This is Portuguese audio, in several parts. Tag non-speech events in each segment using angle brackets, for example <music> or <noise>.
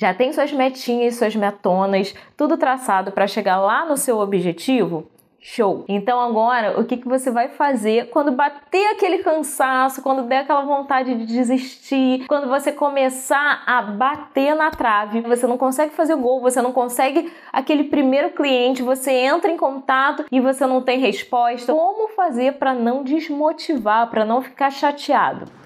Já tem suas metinhas, suas metonas, tudo traçado para chegar lá no seu objetivo? Show! Então agora, o que, que você vai fazer quando bater aquele cansaço, quando der aquela vontade de desistir, quando você começar a bater na trave, você não consegue fazer o gol, você não consegue aquele primeiro cliente, você entra em contato e você não tem resposta. Como fazer para não desmotivar, para não ficar chateado?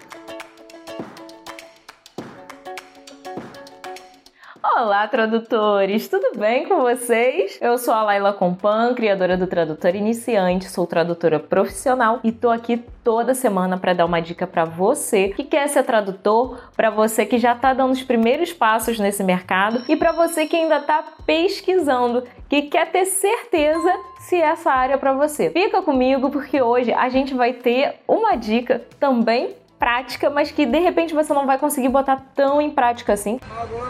Olá, tradutores! Tudo bem com vocês? Eu sou a Laila Compan, criadora do Tradutor Iniciante, sou tradutora profissional e tô aqui toda semana para dar uma dica para você que quer ser tradutor, para você que já está dando os primeiros passos nesse mercado e para você que ainda está pesquisando, que quer ter certeza se essa área é para você. Fica comigo porque hoje a gente vai ter uma dica também prática, mas que de repente você não vai conseguir botar tão em prática assim.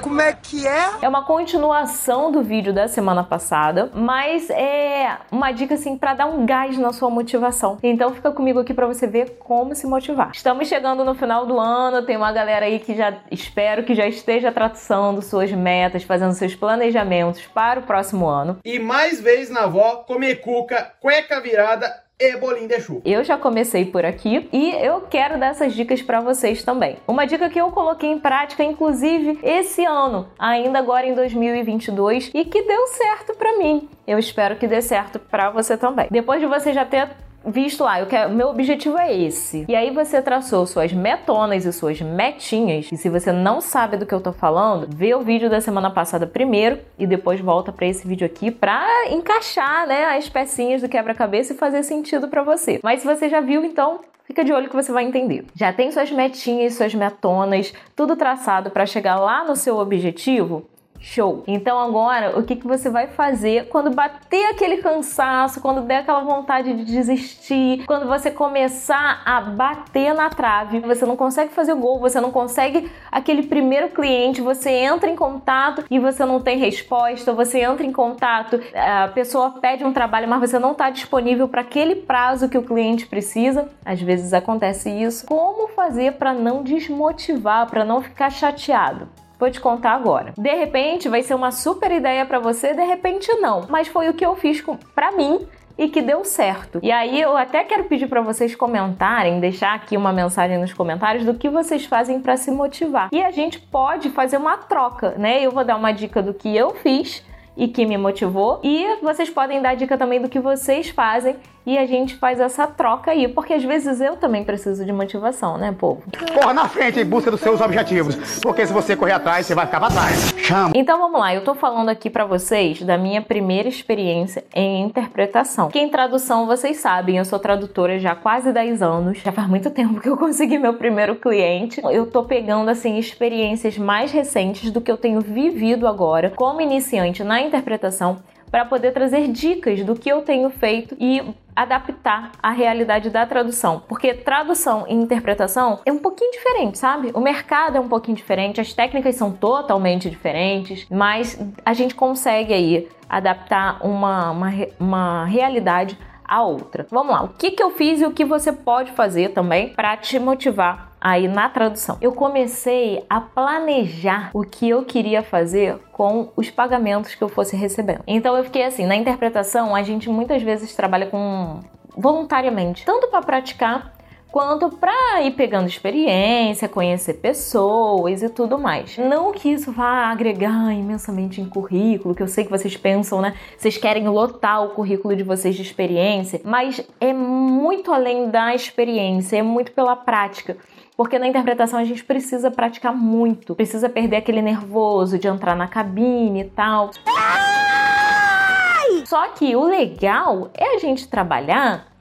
Como é que é? É uma continuação do vídeo da semana passada, mas é uma dica assim para dar um gás na sua motivação. Então fica comigo aqui para você ver como se motivar. Estamos chegando no final do ano, tem uma galera aí que já espero que já esteja traçando suas metas, fazendo seus planejamentos para o próximo ano. E mais vezes na avó, comer cuca, cueca virada e bolinho de chuva. Eu já comecei por aqui e eu quero dar essas dicas para vocês também. Uma dica que eu coloquei em prática, inclusive esse ano, ainda agora em 2022, e que deu certo para mim. Eu espero que dê certo para você também. Depois de você já ter visto lá, eu quero, meu objetivo é esse. E aí você traçou suas metonas e suas metinhas. E se você não sabe do que eu tô falando, vê o vídeo da semana passada primeiro e depois volta para esse vídeo aqui para encaixar, né, as pecinhas do quebra-cabeça e fazer sentido para você. Mas se você já viu, então Fica de olho que você vai entender. Já tem suas metinhas, suas metonas, tudo traçado para chegar lá no seu objetivo? Show! Então agora, o que, que você vai fazer quando bater aquele cansaço, quando der aquela vontade de desistir, quando você começar a bater na trave, você não consegue fazer o gol, você não consegue aquele primeiro cliente, você entra em contato e você não tem resposta, você entra em contato, a pessoa pede um trabalho, mas você não está disponível para aquele prazo que o cliente precisa. Às vezes acontece isso. Como fazer para não desmotivar, para não ficar chateado? Vou te contar agora. De repente vai ser uma super ideia para você, de repente não. Mas foi o que eu fiz para mim e que deu certo. E aí eu até quero pedir para vocês comentarem, deixar aqui uma mensagem nos comentários do que vocês fazem para se motivar. E a gente pode fazer uma troca, né? Eu vou dar uma dica do que eu fiz e que me motivou. E vocês podem dar dica também do que vocês fazem e a gente faz essa troca aí, porque às vezes eu também preciso de motivação, né, povo? Corra na frente em busca dos seus objetivos, porque se você correr atrás, você vai ficar pra trás. Chama. Então vamos lá, eu tô falando aqui para vocês da minha primeira experiência em interpretação. Que em tradução vocês sabem, eu sou tradutora já há quase 10 anos, já faz muito tempo que eu consegui meu primeiro cliente. Eu tô pegando assim experiências mais recentes do que eu tenho vivido agora como iniciante na interpretação para poder trazer dicas do que eu tenho feito e adaptar à realidade da tradução, porque tradução e interpretação é um pouquinho diferente, sabe? O mercado é um pouquinho diferente, as técnicas são totalmente diferentes, mas a gente consegue aí adaptar uma, uma, uma realidade a outra. Vamos lá, o que, que eu fiz e o que você pode fazer também para te motivar aí na tradução. Eu comecei a planejar o que eu queria fazer com os pagamentos que eu fosse recebendo. Então eu fiquei assim, na interpretação a gente muitas vezes trabalha com voluntariamente, tanto para praticar quanto para ir pegando experiência, conhecer pessoas e tudo mais. Não que isso vá agregar imensamente em currículo, que eu sei que vocês pensam, né? Vocês querem lotar o currículo de vocês de experiência, mas é muito além da experiência, é muito pela prática. Porque na interpretação a gente precisa praticar muito, precisa perder aquele nervoso de entrar na cabine e tal. Só que o legal é a gente trabalhar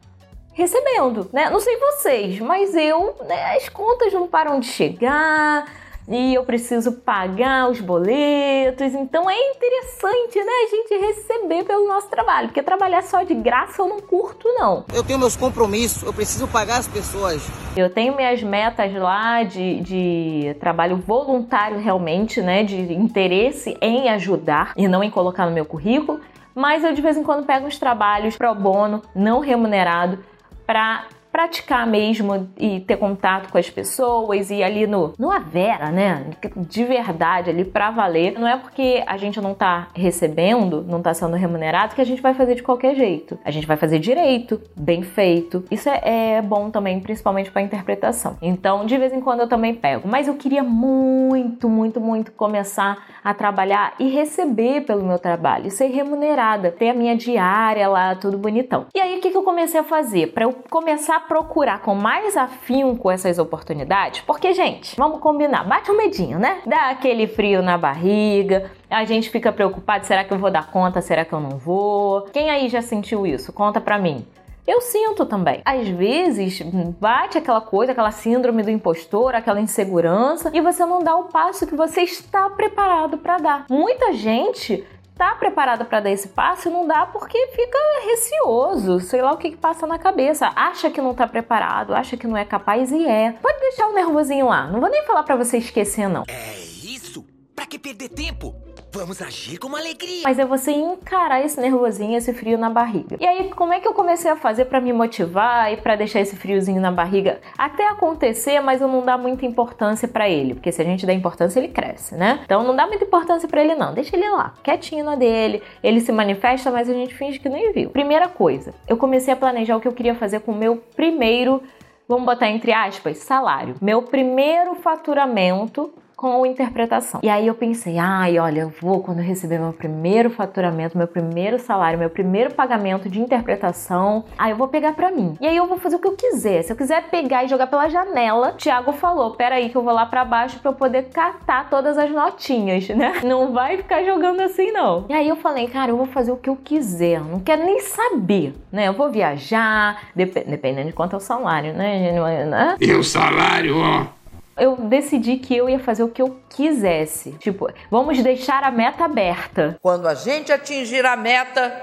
recebendo, né? Não sei vocês, mas eu, né, as contas não param de chegar e eu preciso pagar os boletos. Então é interessante, né, a gente receber pelo nosso trabalho, porque trabalhar só de graça eu não curto não. Eu tenho meus compromissos, eu preciso pagar as pessoas. Eu tenho minhas metas lá de, de trabalho voluntário realmente, né, de interesse em ajudar e não em colocar no meu currículo. Mas eu de vez em quando pego uns trabalhos pro bono, não remunerado, para praticar mesmo e ter contato com as pessoas e ali no, no a vera, né? De verdade, ali pra valer. Não é porque a gente não tá recebendo, não tá sendo remunerado, que a gente vai fazer de qualquer jeito. A gente vai fazer direito, bem feito. Isso é, é bom também, principalmente pra interpretação. Então, de vez em quando eu também pego. Mas eu queria muito, muito, muito começar a trabalhar e receber pelo meu trabalho, ser remunerada, ter a minha diária lá, tudo bonitão. E aí, o que, que eu comecei a fazer? Para eu começar procurar com mais afinco essas oportunidades, porque, gente, vamos combinar, bate um medinho, né? Dá aquele frio na barriga, a gente fica preocupado, será que eu vou dar conta, será que eu não vou? Quem aí já sentiu isso? Conta pra mim. Eu sinto também. Às vezes bate aquela coisa, aquela síndrome do impostor, aquela insegurança e você não dá o passo que você está preparado para dar. Muita gente está preparada para dar esse passo e não dá porque fica receoso, sei lá o que, que passa na cabeça, acha que não está preparado, acha que não é capaz e é. Pode deixar o nervosinho lá, não vou nem falar para você esquecer não. É isso? Pra que perder tempo? Vamos agir com alegria. Mas é você encarar esse nervosinho, esse frio na barriga. E aí, como é que eu comecei a fazer para me motivar e para deixar esse friozinho na barriga até acontecer, mas eu não dar muita importância para ele, porque se a gente dá importância, ele cresce, né? Então não dá muita importância para ele não, deixa ele lá, quietinho na dele. Ele se manifesta, mas a gente finge que nem viu. Primeira coisa, eu comecei a planejar o que eu queria fazer com o meu primeiro vamos botar entre aspas, salário. Meu primeiro faturamento com interpretação. E aí eu pensei, ai, olha, eu vou quando eu receber meu primeiro faturamento, meu primeiro salário, meu primeiro pagamento de interpretação, aí eu vou pegar para mim. E aí eu vou fazer o que eu quiser. Se eu quiser pegar e jogar pela janela, Thiago falou, pera aí que eu vou lá para baixo para eu poder catar todas as notinhas, né? <laughs> Não vai ficar jogando assim não. E aí eu falei, cara, eu vou fazer o que eu quiser, não quero nem saber, né? Eu vou viajar, dep dependendo de quanto é o salário, né? E o salário, ó eu decidi que eu ia fazer o que eu quisesse. Tipo, vamos deixar a meta aberta. Quando a gente atingir a meta,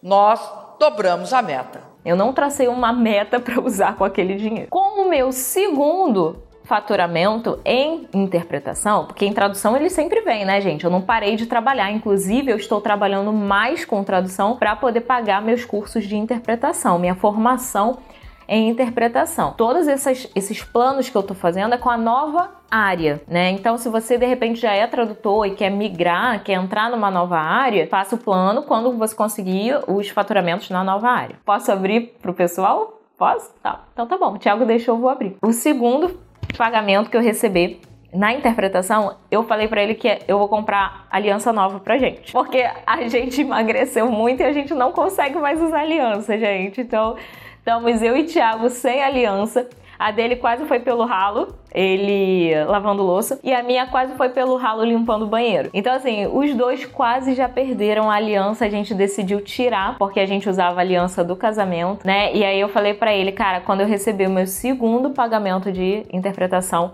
nós dobramos a meta. Eu não tracei uma meta para usar com aquele dinheiro. Com o meu segundo faturamento em interpretação, porque em tradução ele sempre vem, né, gente? Eu não parei de trabalhar, inclusive eu estou trabalhando mais com tradução para poder pagar meus cursos de interpretação, minha formação em interpretação. Todos esses, esses planos que eu estou fazendo é com a nova área, né? Então, se você de repente já é tradutor e quer migrar, quer entrar numa nova área, faça o plano quando você conseguir os faturamentos na nova área. Posso abrir para o pessoal? Posso? Tá. Então tá bom. O Thiago deixou, eu vou abrir. O segundo pagamento que eu recebi na interpretação, eu falei para ele que eu vou comprar aliança nova pra gente. Porque a gente emagreceu muito e a gente não consegue mais usar aliança, gente. Então, Estamos eu e Thiago sem aliança. A dele quase foi pelo ralo, ele lavando louça, e a minha quase foi pelo ralo limpando o banheiro. Então, assim, os dois quase já perderam a aliança. A gente decidiu tirar, porque a gente usava a aliança do casamento, né? E aí eu falei para ele, cara, quando eu receber o meu segundo pagamento de interpretação,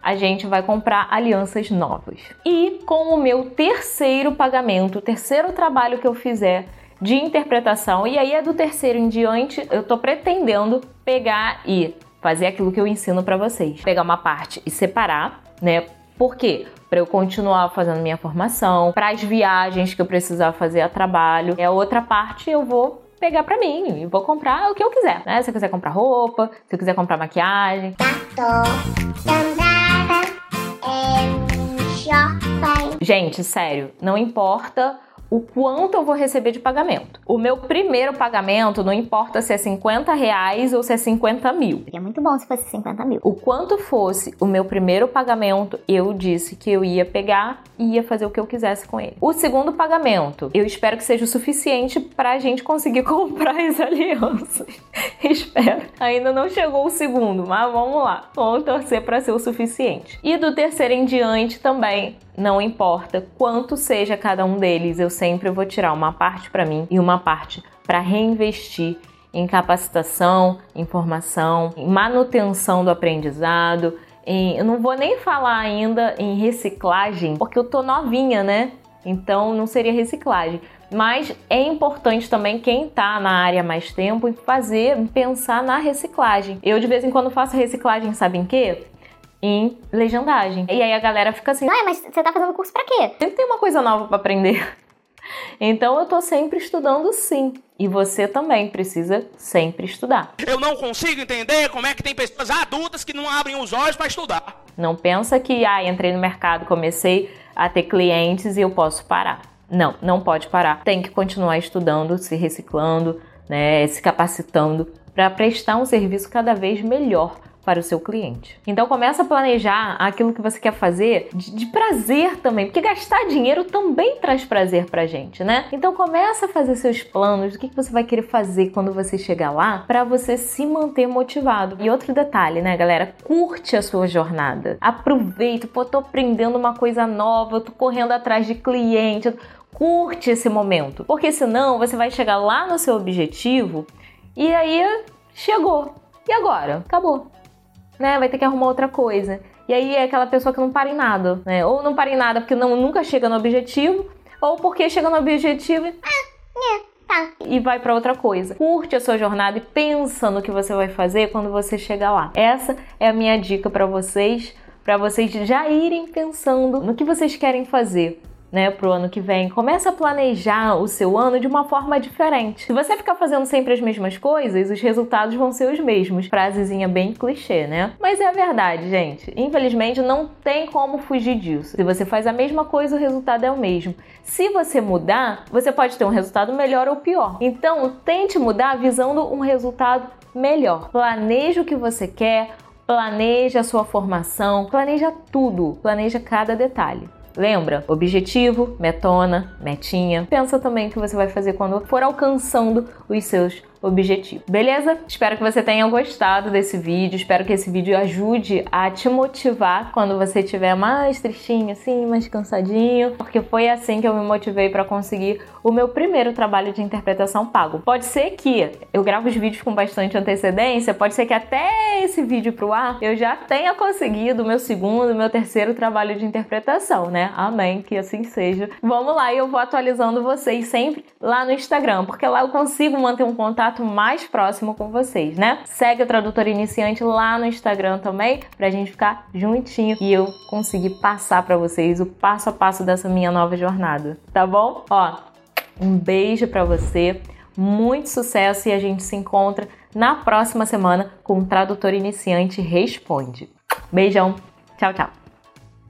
a gente vai comprar alianças novas. E com o meu terceiro pagamento, o terceiro trabalho que eu fizer, de interpretação. E aí é do terceiro em diante, eu tô pretendendo pegar e fazer aquilo que eu ensino para vocês. Pegar uma parte e separar, né? Por quê? Para eu continuar fazendo minha formação, para as viagens que eu precisar fazer a trabalho. É outra parte eu vou pegar para mim e vou comprar o que eu quiser, né? Se eu quiser comprar roupa, se eu quiser comprar maquiagem. Gente, sério, não importa o quanto eu vou receber de pagamento. O meu primeiro pagamento, não importa se é 50 reais ou se é 50 mil. É muito bom se fosse 50 mil. O quanto fosse o meu primeiro pagamento, eu disse que eu ia pegar e ia fazer o que eu quisesse com ele. O segundo pagamento, eu espero que seja o suficiente para a gente conseguir <laughs> comprar as alianças. <laughs> espero. Ainda não chegou o segundo, mas vamos lá. Vamos torcer para ser o suficiente. E do terceiro em diante também, não importa quanto seja cada um deles, eu sempre vou tirar uma parte para mim e uma parte para reinvestir em capacitação, em formação, em manutenção do aprendizado. Em, eu não vou nem falar ainda em reciclagem, porque eu tô novinha, né? Então não seria reciclagem. Mas é importante também quem está na área mais tempo fazer, pensar na reciclagem. Eu de vez em quando faço reciclagem, sabe em quê? Em legendagem. E aí a galera fica assim: Ah, mas você tá fazendo curso pra quê? Sempre tem uma coisa nova para aprender. <laughs> Então eu tô sempre estudando sim. E você também precisa sempre estudar. Eu não consigo entender como é que tem pessoas adultas que não abrem os olhos para estudar. Não pensa que, ah, entrei no mercado, comecei a ter clientes e eu posso parar. Não, não pode parar. Tem que continuar estudando, se reciclando, né, se capacitando para prestar um serviço cada vez melhor para o seu cliente. Então começa a planejar aquilo que você quer fazer de, de prazer também, porque gastar dinheiro também traz prazer pra gente, né? Então começa a fazer seus planos do que, que você vai querer fazer quando você chegar lá para você se manter motivado. E outro detalhe, né, galera? Curte a sua jornada. Aproveita, pô, tô aprendendo uma coisa nova, tô correndo atrás de cliente. Curte esse momento, porque senão você vai chegar lá no seu objetivo e aí chegou. E agora? Acabou né? Vai ter que arrumar outra coisa. E aí é aquela pessoa que não para em nada, né? Ou não para em nada porque não, nunca chega no objetivo, ou porque chega no objetivo e. E vai para outra coisa. Curte a sua jornada e pensa no que você vai fazer quando você chegar lá. Essa é a minha dica para vocês, para vocês já irem pensando no que vocês querem fazer né, pro ano que vem. Começa a planejar o seu ano de uma forma diferente. Se você ficar fazendo sempre as mesmas coisas, os resultados vão ser os mesmos. Frasezinha bem clichê, né? Mas é a verdade, gente. Infelizmente não tem como fugir disso. Se você faz a mesma coisa, o resultado é o mesmo. Se você mudar, você pode ter um resultado melhor ou pior. Então, tente mudar visando um resultado melhor. Planeje o que você quer, planeje a sua formação, planeja tudo, planeja cada detalhe. Lembra? Objetivo, metona, metinha. Pensa também o que você vai fazer quando for alcançando os seus objetivo. Beleza? Espero que você tenha gostado desse vídeo. Espero que esse vídeo ajude a te motivar quando você estiver mais tristinho, assim, mais cansadinho, porque foi assim que eu me motivei para conseguir o meu primeiro trabalho de interpretação pago. Pode ser que eu gravo os vídeos com bastante antecedência, pode ser que até esse vídeo pro ar eu já tenha conseguido o meu segundo, meu terceiro trabalho de interpretação, né? Amém, que assim seja. Vamos lá, e eu vou atualizando vocês sempre lá no Instagram, porque lá eu consigo manter um contato mais próximo com vocês, né? Segue o Tradutor Iniciante lá no Instagram também, pra gente ficar juntinho e eu conseguir passar para vocês o passo a passo dessa minha nova jornada, tá bom? Ó, um beijo para você, muito sucesso e a gente se encontra na próxima semana com o Tradutor Iniciante Responde. Beijão, tchau, tchau.